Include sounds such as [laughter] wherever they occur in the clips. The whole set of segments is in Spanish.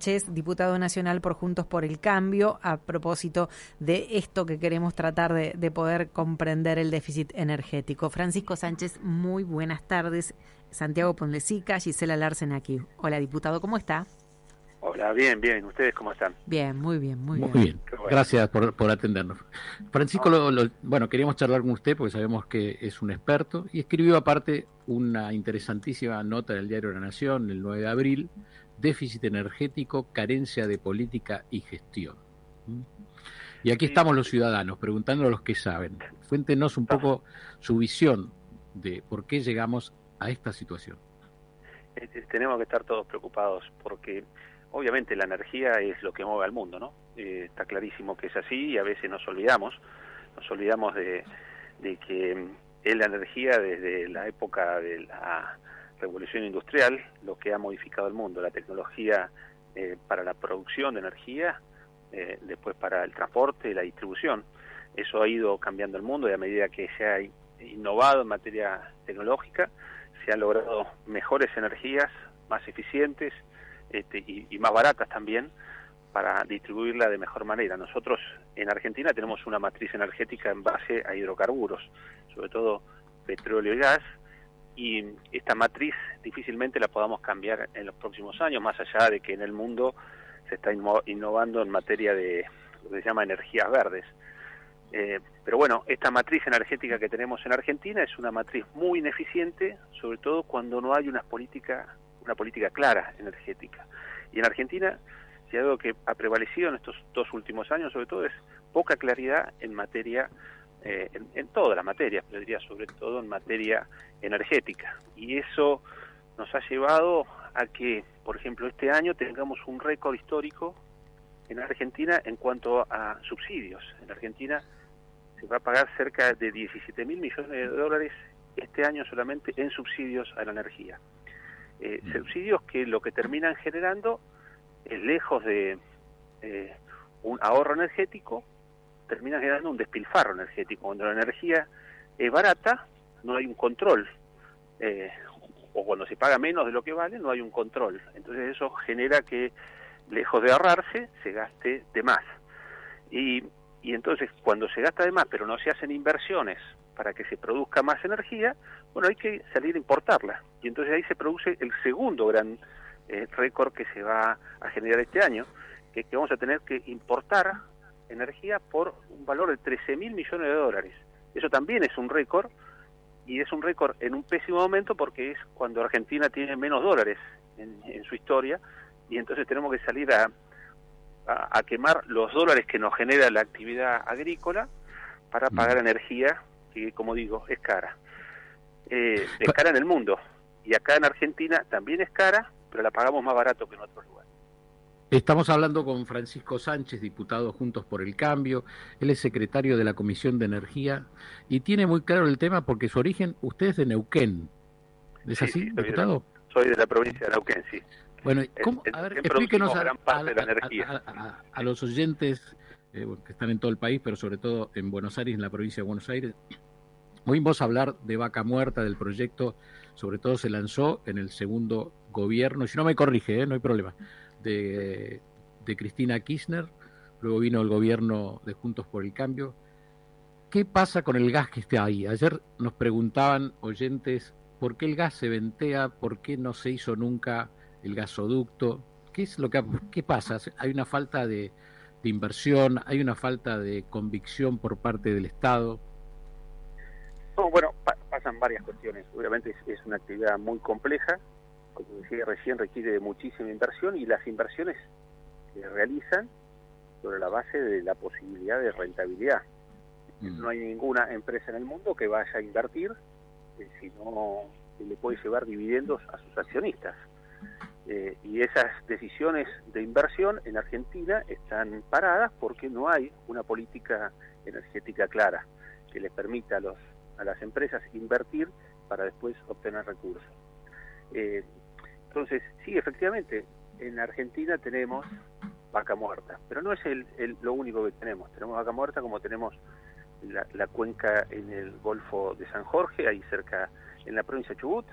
Sánchez, diputado nacional por Juntos por el Cambio, a propósito de esto que queremos tratar de, de, poder comprender el déficit energético. Francisco Sánchez, muy buenas tardes. Santiago Ponlecica, Gisela Larsen aquí. Hola, diputado, ¿cómo está? Hola, bien, bien. ¿Ustedes cómo están? Bien, muy bien, muy, muy bien. bien. Bueno. Gracias por, por, atendernos. Francisco, lo, lo, bueno, queríamos charlar con usted porque sabemos que es un experto y escribió aparte una interesantísima nota del diario La Nación el 9 de abril, déficit energético, carencia de política y gestión. Y aquí estamos los ciudadanos preguntando a los que saben. Cuéntenos un poco su visión de por qué llegamos a esta situación. Tenemos que estar todos preocupados porque obviamente la energía es lo que mueve al mundo, ¿no? Eh, está clarísimo que es así y a veces nos olvidamos, nos olvidamos de, de que es la energía desde la época de la revolución industrial lo que ha modificado el mundo, la tecnología eh, para la producción de energía, eh, después para el transporte y la distribución. Eso ha ido cambiando el mundo y a medida que se ha innovado en materia tecnológica, se han logrado mejores energías, más eficientes este, y, y más baratas también para distribuirla de mejor manera. Nosotros en Argentina tenemos una matriz energética en base a hidrocarburos, sobre todo petróleo y gas, y esta matriz difícilmente la podamos cambiar en los próximos años, más allá de que en el mundo se está innovando en materia de lo que se llama energías verdes. Eh, pero bueno, esta matriz energética que tenemos en Argentina es una matriz muy ineficiente, sobre todo cuando no hay una política, una política clara energética. Y en Argentina, si algo que ha prevalecido en estos dos últimos años, sobre todo, es poca claridad en materia eh, en, en, todas las materias, pero diría sobre todo en materia energética. Y eso nos ha llevado a que, por ejemplo, este año tengamos un récord histórico en Argentina en cuanto a subsidios. En Argentina se va a pagar cerca de 17 mil millones de dólares este año solamente en subsidios a la energía. Eh, subsidios que lo que terminan generando es lejos de eh, un ahorro energético, termina generando un despilfarro energético. Cuando la energía es barata, no hay un control. Eh, o cuando se paga menos de lo que vale, no hay un control. Entonces eso genera que, lejos de ahorrarse, se gaste de más. Y, y entonces, cuando se gasta de más, pero no se hacen inversiones para que se produzca más energía, bueno, hay que salir a importarla. Y entonces ahí se produce el segundo gran eh, récord que se va a generar este año, que, que vamos a tener que importar energía por un valor de 13 mil millones de dólares. Eso también es un récord y es un récord en un pésimo momento porque es cuando Argentina tiene menos dólares en, en su historia y entonces tenemos que salir a, a, a, quemar los dólares que nos genera la actividad agrícola para pagar energía que, como digo, es cara. Eh, es cara en el mundo y acá en Argentina también es cara, pero la pagamos más barato que en otros lugares. Estamos hablando con Francisco Sánchez, diputado Juntos por el Cambio. Él es secretario de la Comisión de Energía y tiene muy claro el tema porque su origen, usted es de Neuquén. ¿Es sí, así, sí, diputado? De, soy de la provincia de Neuquén, sí. Bueno, ¿cómo? a ver, explíquenos a, a, a, a, los oyentes eh, que están en todo el país, pero sobre todo en Buenos Aires, en la provincia de Buenos Aires. Oímos hablar de Vaca Muerta, del proyecto, sobre todo se lanzó en el segundo gobierno, si no me corrige, ¿eh? no hay problema, de, Cristina Kirchner, luego vino el gobierno de Juntos por el Cambio. ¿Qué pasa con el gas que está ahí? Ayer nos preguntaban oyentes por qué el gas se ventea, por qué no se hizo nunca el gasoducto, qué es lo que qué pasa? Hay una falta de, de inversión, hay una falta de convicción por parte del Estado. No, bueno, pa pasan varias cuestiones. Obviamente es, una actividad muy compleja, como decía recién, requiere de muchísima inversión y las inversiones se realizan sobre la base de la posibilidad de rentabilidad. Mm. No hay ninguna empresa en el mundo que vaya a invertir eh, si no le puede llevar dividendos a sus accionistas. Eh, y esas decisiones de inversión en Argentina están paradas porque no hay una política energética clara que les permita a los a las empresas invertir para después obtener recursos. Eh, entonces, sí, efectivamente, en Argentina tenemos vaca muerta, pero no es el, el, lo único que tenemos. Tenemos vaca muerta como tenemos la, la, cuenca en el Golfo de San Jorge, ahí cerca, en la provincia de Chubut,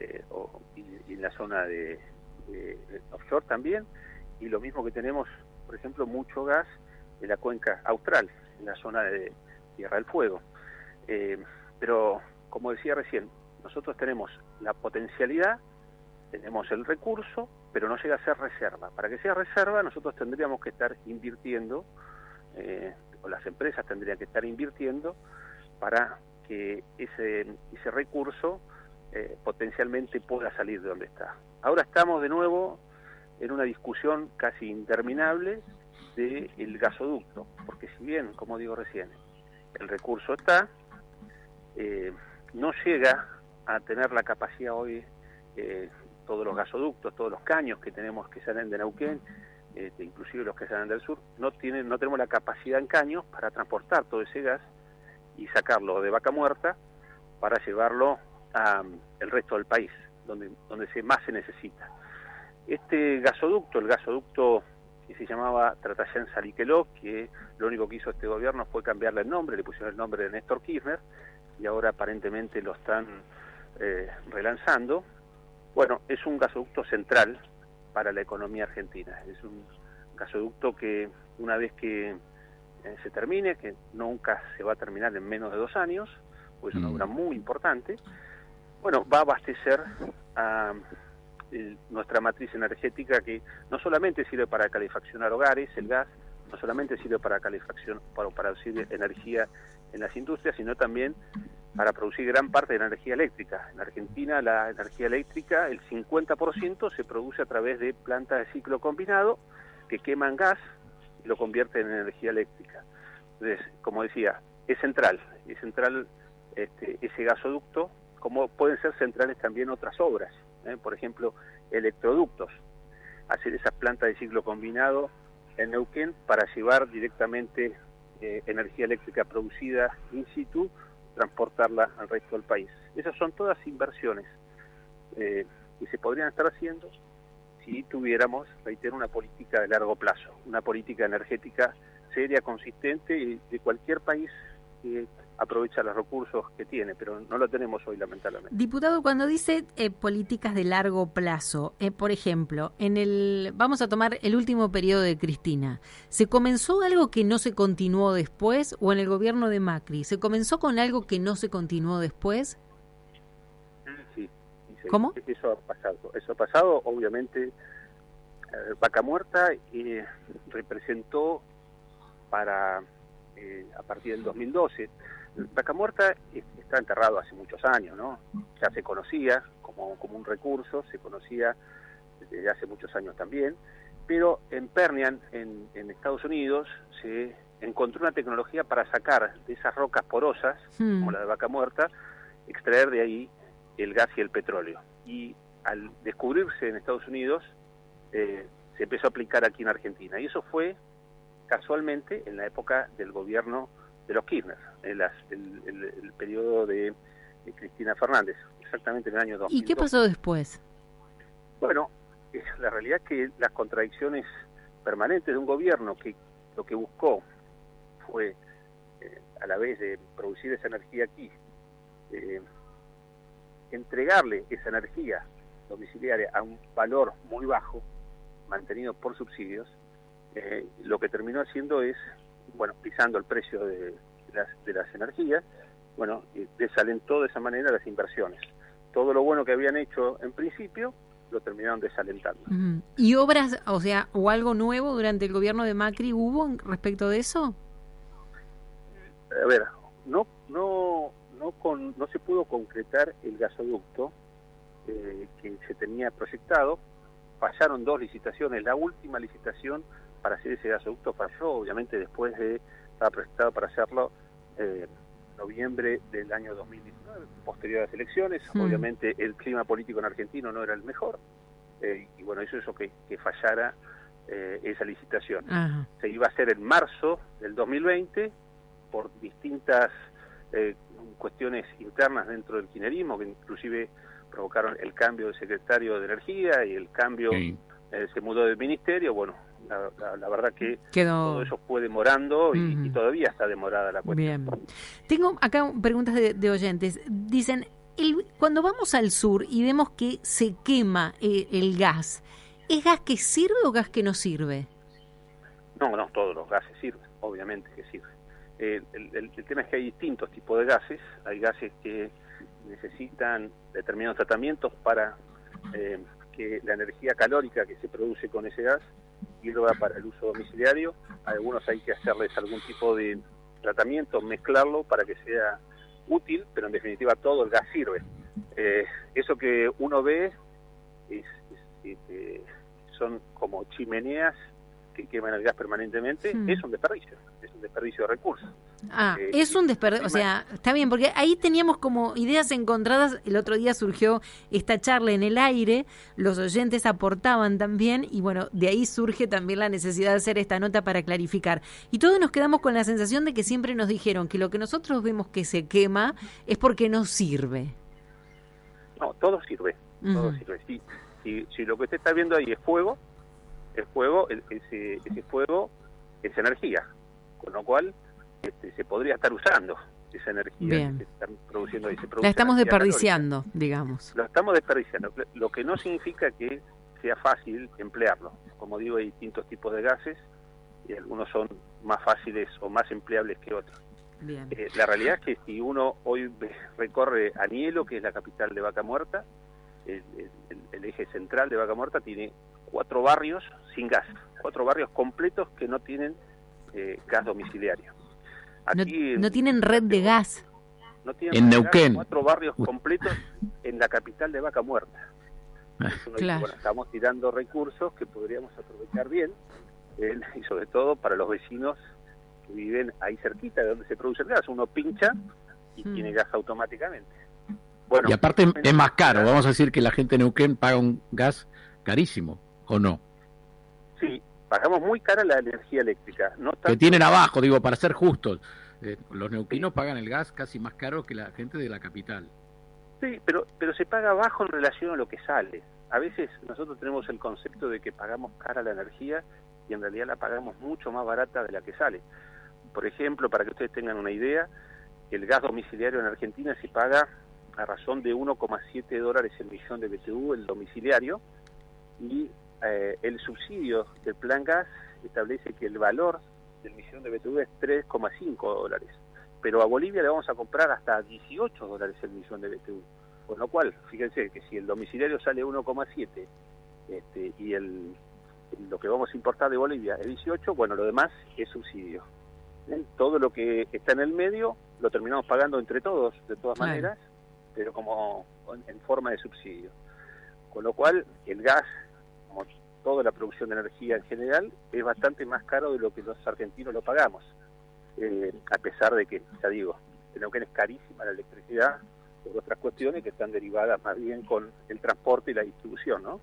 eh, o, y, en la zona de, de, offshore también, y lo mismo que tenemos, por ejemplo, mucho gas en la cuenca austral, en la zona de Tierra del Fuego. Eh, pero, como decía recién, nosotros tenemos la potencialidad, tenemos el recurso, pero no llega a ser reserva. Para que sea reserva, nosotros tendríamos que estar invirtiendo, eh, o las empresas tendrían que estar invirtiendo para que ese, recurso eh, potencialmente pueda salir de donde está. Ahora estamos de nuevo en una discusión casi interminable del gasoducto, porque si bien, como digo recién, el recurso está, eh, no llega a tener la capacidad hoy, todos los gasoductos, todos los caños que tenemos que salen de Neuquén, este, inclusive los que salen del sur, no, tienen, no tenemos la capacidad en caños para transportar todo ese gas y sacarlo de vaca muerta para llevarlo al resto del país, donde, donde se, más se necesita. Este gasoducto, el gasoducto que se llamaba Tratayán Saliqueló, que lo único que hizo este gobierno fue cambiarle el nombre, le pusieron el nombre de Néstor Kirchner, y ahora aparentemente lo están eh, relanzando. Bueno, es un gasoducto central para la economía argentina. Es un gasoducto que una vez que eh, se termine, que nunca se va a terminar en menos de dos años, pues es una mm. obra muy importante, bueno, va a abastecer a nuestra matriz energética que no solamente sirve para calefaccionar hogares, el gas, no solamente sirve para calefacción, para producir energía en las industrias, sino también para producir gran parte de la energía eléctrica. En Argentina la energía eléctrica, el 50% se produce a través de plantas de ciclo combinado que queman gas y lo convierten en energía eléctrica. Entonces, como decía, es central, es central este, ese gasoducto, como pueden ser centrales también otras obras, ¿eh? por ejemplo, electroductos, hacer esas plantas de ciclo combinado en Neuquén para llevar directamente eh, energía eléctrica producida in situ, transportarla al resto del país. Esas son todas inversiones eh, que se podrían estar haciendo si tuviéramos, reitero, una política de largo plazo, una política energética seria, consistente y de cualquier país que aprovecha los recursos que tiene, pero no lo tenemos hoy lamentablemente. Diputado, cuando dice eh, políticas de largo plazo, eh, por ejemplo, en el vamos a tomar el último periodo de Cristina, ¿se comenzó algo que no se continuó después o en el gobierno de Macri se comenzó con algo que no se continuó después? Sí. ¿Cómo? Eso ha pasado. Eso ha pasado, obviamente. Eh, Vaca Muerta representó para a partir del 2012 Vaca Muerta está enterrado hace muchos años, ¿no? Ya se conocía como, como un recurso, se conocía desde hace muchos años también, pero en Permian, en, Estados Unidos, se encontró una tecnología para sacar de esas rocas porosas, hmm. como la de Vaca Muerta, extraer de ahí el gas y el petróleo. Y al descubrirse en Estados Unidos, eh, se empezó a aplicar aquí en Argentina. Y eso fue casualmente en la época del gobierno de los Kirchner, el, el, periodo de, Cristina Fernández, exactamente en el año 2000. ¿Y qué pasó después? Bueno, la realidad es que las contradicciones permanentes de un gobierno que lo que buscó fue, eh, a la vez de producir esa energía aquí, eh, entregarle esa energía domiciliaria a un valor muy bajo, mantenido por subsidios, eh, lo que terminó haciendo es bueno, pisando el precio de, las, de las energías, bueno, desalentó de esa manera las inversiones. Todo lo bueno que habían hecho en principio lo terminaron desalentando. ¿Y obras, o sea, o algo nuevo durante el gobierno de Macri hubo respecto de eso? A ver, no, no, no, con, no se pudo concretar el gasoducto eh, que se tenía proyectado. Fallaron dos licitaciones. La última licitación para hacer ese gasoducto falló, obviamente después de, estaba proyectado para hacerlo eh, noviembre del año 2019, posterior a las elecciones, hmm. obviamente el clima político en Argentina no era el mejor, eh, y bueno, eso hizo que, que fallara eh, esa licitación. Se iba a hacer en marzo del 2020 por distintas eh, cuestiones internas dentro del kirchnerismo, que inclusive provocaron el cambio de secretario de Energía y el cambio, se mudó del ministerio, bueno, la, verdad que todo eso fue demorando y, todavía está demorada la cuestión. Bien. Tengo acá preguntas de, oyentes. Dicen, cuando vamos al sur y vemos que se quema eh, el gas, ¿Es gas que sirve o gas que no sirve? No, no, todos los gases sirven, obviamente que sirven. Eh, el, tema es que hay distintos tipos de gases. Hay gases que necesitan determinados tratamientos para eh, que la energía calórica que se produce con ese gas sirva para el uso domiciliario. algunos hay que hacerles algún tipo de tratamiento, mezclarlo para que sea útil, pero en definitiva todo el gas sirve. Eh, eso que uno ve este, son como chimeneas que queman el gas permanentemente, es un desperdicio, es un desperdicio de recursos. Ah, eh, es un desperdicio, o sea, está bien, porque ahí teníamos como ideas encontradas, el otro día surgió esta charla en el aire, los oyentes aportaban también, y bueno, de ahí surge también la necesidad de hacer esta nota para clarificar. Y todos nos quedamos con la sensación de que siempre nos dijeron que lo que nosotros vemos que se quema es porque no sirve. No, todo sirve, todo sirve. Si, si, si lo que usted está viendo ahí es fuego, el fuego, ese, ese fuego es energía, con lo cual este, se podría estar usando esa energía que se está produciendo ahí. La estamos desperdiciando, digamos. Lo estamos desperdiciando, lo que no significa que sea fácil emplearlo. Como digo, hay distintos tipos de gases y algunos son más fáciles o más empleables que otros. Eh, la realidad es que si uno hoy recorre Anielo, que es la capital de Vaca Muerta, el eje central de Vaca Muerta tiene cuatro barrios sin gas, cuatro barrios completos que no tienen eh, gas domiciliario. No, tienen red de gas. No tienen en Neuquén. cuatro barrios completos en la capital de Vaca Muerta. Ah. bueno, estamos tirando recursos que podríamos aprovechar bien eh, y sobre todo para los vecinos que viven ahí cerquita de donde se produce el gas. Uno pincha y hmm. tiene gas automáticamente. Bueno, y aparte es más caro, vamos a decir que la gente de Neuquén paga un gas carísimo. ¿o no? Sí, pagamos muy cara la energía eléctrica. No Que tienen abajo, digo, para ser justos. Eh, los neuquinos pagan el gas casi más caro que la gente de la capital. Sí, pero, pero se paga bajo en relación a lo que sale. A veces nosotros tenemos el concepto de que pagamos cara la energía y en realidad la pagamos mucho más barata de la que sale. Por ejemplo, para que ustedes tengan una idea, el gas domiciliario en Argentina se paga a razón de 1,7 dólares el millón de BTU el domiciliario y eh, el subsidio del plan gas establece que el valor del millón de BTU es 3,5 dólares, pero a Bolivia le vamos a comprar hasta 18 dólares el millón de BTU. Con lo cual, fíjense que si el domiciliario sale 1,7 este, y el, lo que vamos a importar de Bolivia es 18, bueno, lo demás es subsidio. ¿Eh? Todo lo que está en el medio lo terminamos pagando entre todos, de todas maneras, pero como en forma de subsidio. Con lo cual, el gas toda la producción de energía en general, es bastante más caro de lo que los argentinos lo pagamos. Eh, a pesar de que, ya digo, en que es carísima la electricidad por otras cuestiones que están derivadas más bien con el transporte y la distribución, ¿no?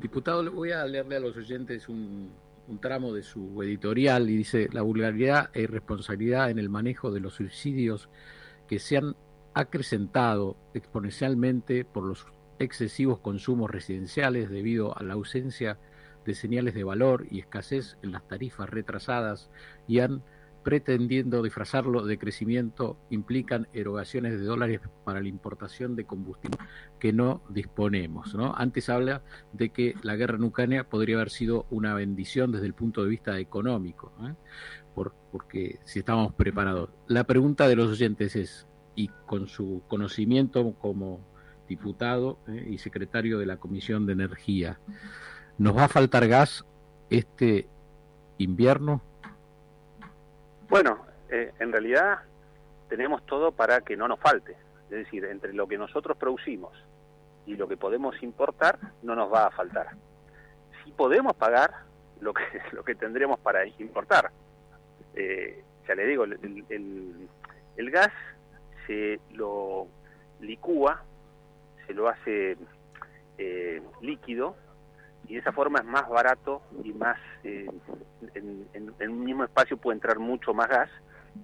Diputado, voy a leerle a los oyentes un, un tramo de su editorial y dice, la vulgaridad e irresponsabilidad en el manejo de los subsidios que se han acrecentado exponencialmente por los excesivos consumos residenciales debido a la ausencia de señales de valor y escasez en las tarifas retrasadas y han pretendiendo disfrazarlo de crecimiento implican erogaciones de dólares para la importación de combustible que no disponemos. ¿no? Antes habla de que la guerra en Ucrania podría haber sido una bendición desde el punto de vista económico, ¿eh? Por, porque si estábamos preparados. La pregunta de los oyentes es, y con su conocimiento como diputado eh, y secretario de la Comisión de Energía. ¿Nos va a faltar gas este invierno? Bueno, eh, en realidad tenemos todo para que no nos falte. Es decir, entre lo que nosotros producimos y lo que podemos importar, no nos va a faltar. Si podemos pagar lo que, [laughs] lo que tendremos para importar. Eh, ya le digo, el, el, el gas se lo licúa se lo hace eh, líquido y de esa forma es más barato y más eh, en, en, un mismo espacio puede entrar mucho más gas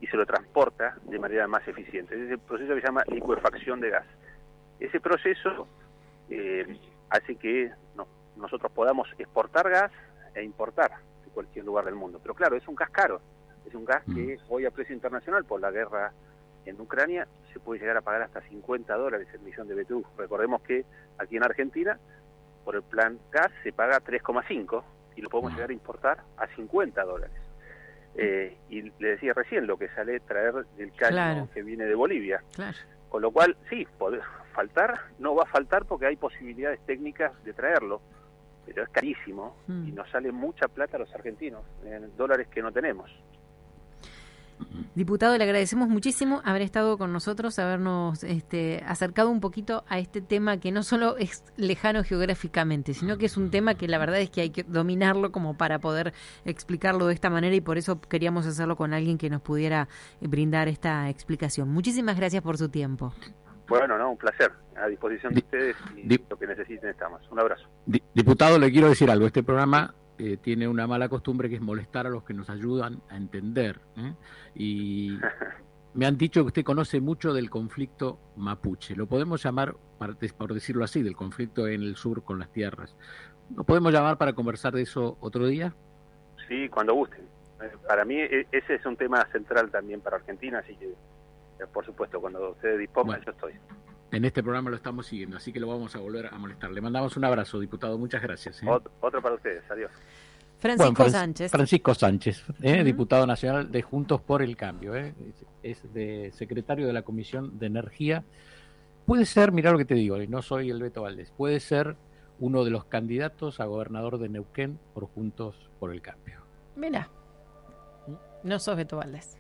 y se lo transporta de manera más eficiente. Es el proceso que se llama liquefacción de gas. Ese proceso eh, hace que nosotros podamos exportar gas e importar de cualquier lugar del mundo. Pero claro, es un gas caro, es un gas que mm. hoy a precio internacional por la guerra en Ucrania se puede llegar a pagar hasta 50 dólares el millón de BTU. Recordemos que aquí en Argentina por el plan gas se paga 3,5 y lo podemos llegar a importar a 50 dólares. Eh, y le decía recién lo que sale traer del caño que viene de Bolivia. Con lo cual, sí, puede faltar, no va a faltar porque hay posibilidades técnicas de traerlo, pero es carísimo y mm. nos sale mucha plata a los argentinos, en dólares que no tenemos. Diputado, le agradecemos muchísimo haber estado con nosotros, habernos este, acercado un poquito a este tema que no solo es lejano geográficamente, sino que es un tema que la verdad es que hay que dominarlo como para poder explicarlo de esta manera y por eso queríamos hacerlo con alguien que nos pudiera brindar esta explicación. Muchísimas gracias por su tiempo. Bueno, no, un placer. A disposición de ustedes y lo que necesiten estamos. Un abrazo. Diputado, le quiero decir algo. Este programa eh, tiene una mala costumbre que es molestar a los que nos ayudan a entender. ¿eh? Y [laughs] me han dicho que usted conoce mucho del conflicto mapuche. Lo podemos llamar, por decirlo así, del conflicto en el sur con las tierras. ¿Lo podemos llamar para conversar de eso otro día? Sí, cuando gusten. Eh, para mí e, ese es un tema central también para Argentina, así que por supuesto, cuando ustedes dispongan, yo estoy. En este programa lo estamos siguiendo, así que lo vamos a volver a molestar. Le mandamos un abrazo, diputado. Muchas gracias. ¿eh? Otro, para ustedes. Adiós. Francisco Sánchez. Francisco Sánchez, ¿eh? diputado nacional de Juntos por el Cambio. ¿eh? Es de secretario de la Comisión de Energía. Puede ser, mira lo que te digo, no soy el Beto Valdés, puede ser uno de los candidatos a gobernador de Neuquén por Juntos por el Cambio. Mira, no sos Beto Valdés.